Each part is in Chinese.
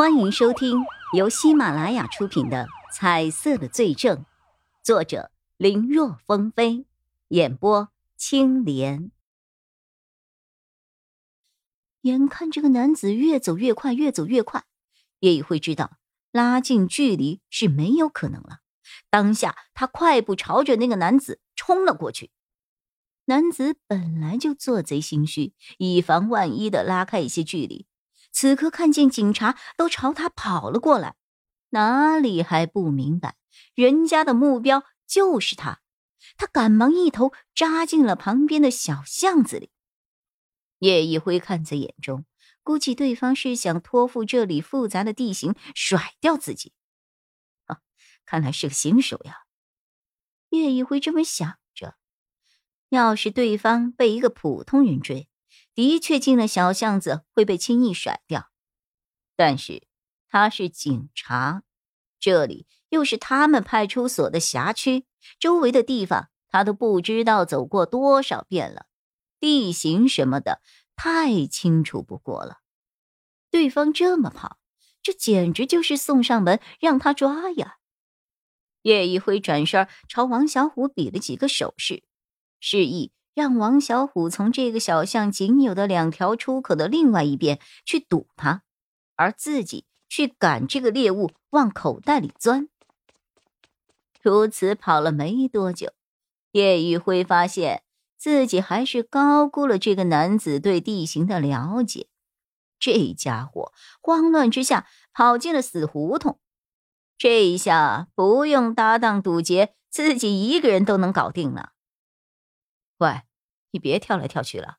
欢迎收听由喜马拉雅出品的《彩色的罪证》，作者林若风飞，演播青莲。眼看这个男子越走越快，越走越快，叶一辉知道拉近距离是没有可能了。当下，他快步朝着那个男子冲了过去。男子本来就做贼心虚，以防万一的拉开一些距离。此刻看见警察都朝他跑了过来，哪里还不明白？人家的目标就是他。他赶忙一头扎进了旁边的小巷子里。叶一辉看在眼中，估计对方是想托付这里复杂的地形，甩掉自己。啊，看来是个新手呀。叶一辉这么想着。要是对方被一个普通人追，的确进了小巷子会被轻易甩掉，但是他是警察，这里又是他们派出所的辖区，周围的地方他都不知道走过多少遍了，地形什么的太清楚不过了。对方这么跑，这简直就是送上门让他抓呀！叶一辉转身朝王小虎比了几个手势，示意。让王小虎从这个小巷仅有的两条出口的另外一边去堵他，而自己去赶这个猎物往口袋里钻。如此跑了没多久，叶宇辉发现自己还是高估了这个男子对地形的了解。这家伙慌乱之下跑进了死胡同，这一下不用搭档堵截，自己一个人都能搞定了。喂，你别跳来跳去了。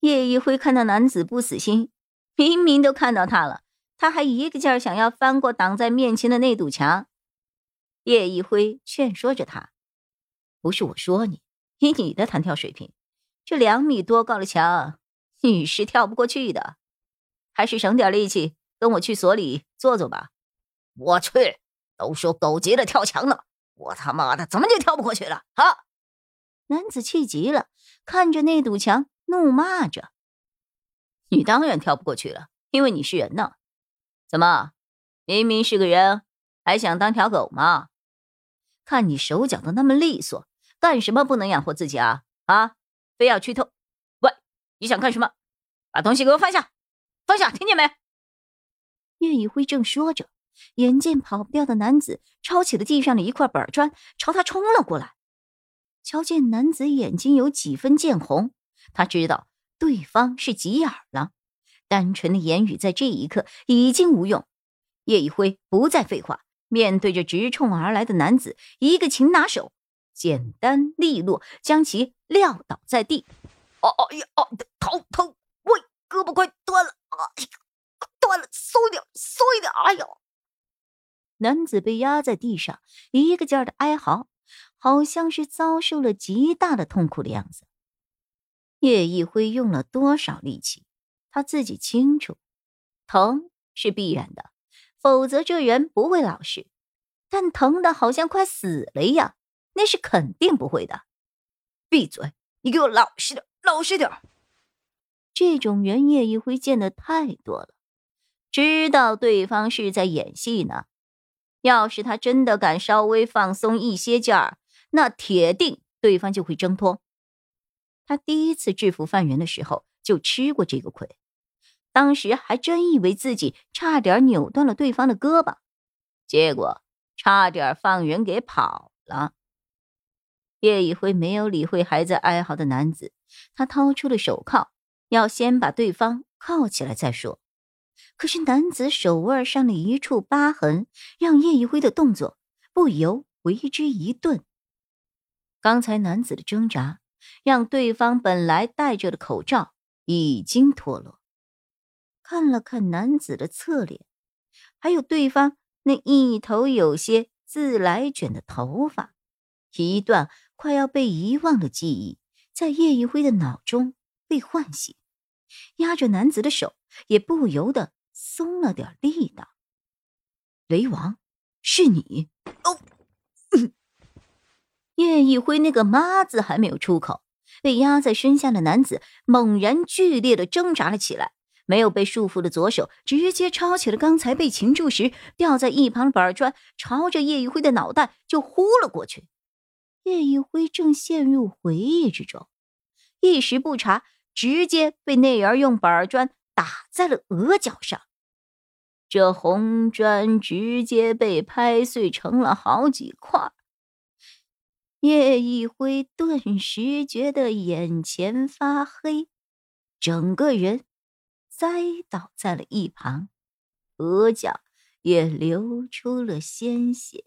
叶一辉看到男子不死心，明明都看到他了，他还一个劲儿想要翻过挡在面前的那堵墙。叶一辉劝说着他：“不是我说你，以你的弹跳水平，这两米多高的墙你是跳不过去的，还是省点力气，跟我去所里坐坐吧。”我去，都说狗急了跳墙呢，我他妈的怎么就跳不过去了啊？男子气急了，看着那堵墙，怒骂着：“你当然跳不过去了，因为你是人呢。怎么，明明是个人，还想当条狗吗？看你手脚都那么利索，干什么不能养活自己啊？啊，非要去偷？喂，你想干什么？把东西给我放下，放下，听见没？”岳以辉正说着，眼见跑不掉的男子抄起了地上的一块板砖，朝他冲了过来。瞧见男子眼睛有几分见红，他知道对方是急眼了。单纯的言语在这一刻已经无用。叶一辉不再废话，面对着直冲而来的男子，一个擒拿手，简单利落将其撂倒在地。哦哦呀哦，疼疼！喂，胳膊快断了！哎呀，断了，松一点，松一点！哎呦！男子被压在地上，一个劲儿的哀嚎。好像是遭受了极大的痛苦的样子。叶一辉用了多少力气，他自己清楚，疼是必然的，否则这人不会老实。但疼的好像快死了一样，那是肯定不会的。闭嘴！你给我老实点，老实点。这种人叶一辉见的太多了，知道对方是在演戏呢。要是他真的敢稍微放松一些劲儿，那铁定对方就会挣脱。他第一次制服犯人的时候就吃过这个亏，当时还真以为自己差点扭断了对方的胳膊，结果差点放人给跑了。叶一辉没有理会还在哀嚎的男子，他掏出了手铐，要先把对方铐起来再说。可是男子手腕上的一处疤痕，让叶一辉的动作不由为之一顿。刚才男子的挣扎，让对方本来戴着的口罩已经脱落。看了看男子的侧脸，还有对方那一头有些自来卷的头发，一段快要被遗忘的记忆在叶一辉的脑中被唤醒，压着男子的手也不由得松了点力道。雷王，是你？哦。叶一辉那个“妈”字还没有出口，被压在身下的男子猛然剧烈的挣扎了起来，没有被束缚的左手直接抄起了刚才被擒住时掉在一旁的板砖，朝着叶一辉的脑袋就呼了过去。叶一辉正陷入回忆之中，一时不察，直接被那人用板砖打在了额角上，这红砖直接被拍碎成了好几块。叶一辉顿时觉得眼前发黑，整个人栽倒在了一旁，额角也流出了鲜血。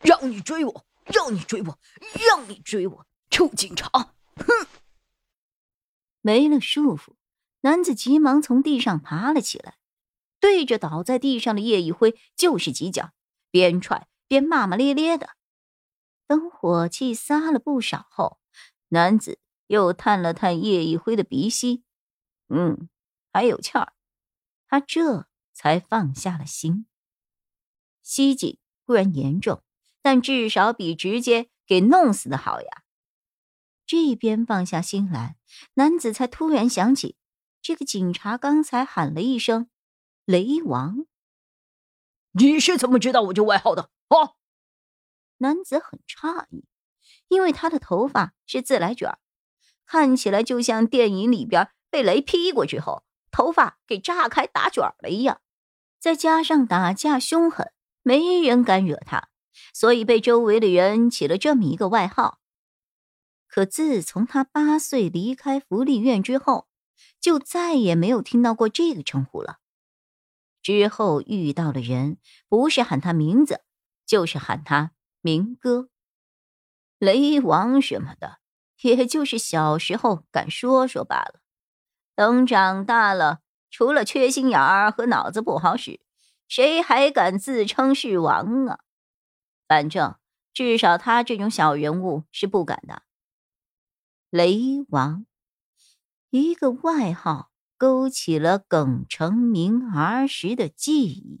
让你追我，让你追我，让你追我，臭警察！哼！没了束缚，男子急忙从地上爬了起来，对着倒在地上的叶一辉就是几脚，边踹边骂骂咧咧的。等火气撒了不少后，男子又探了探叶一辉的鼻息，嗯，还有气儿，他这才放下了心。袭警固然严重，但至少比直接给弄死的好呀。这边放下心来，男子才突然想起，这个警察刚才喊了一声“雷王”，你是怎么知道我这外号的？啊？男子很诧异，因为他的头发是自来卷，看起来就像电影里边被雷劈过之后，头发给炸开打卷了一样。再加上打架凶狠，没人敢惹他，所以被周围的人起了这么一个外号。可自从他八岁离开福利院之后，就再也没有听到过这个称呼了。之后遇到的人，不是喊他名字，就是喊他。民歌、雷王什么的，也就是小时候敢说说罢了。等长大了，除了缺心眼儿和脑子不好使，谁还敢自称是王啊？反正至少他这种小人物是不敢的。雷王，一个外号，勾起了耿成明儿时的记忆。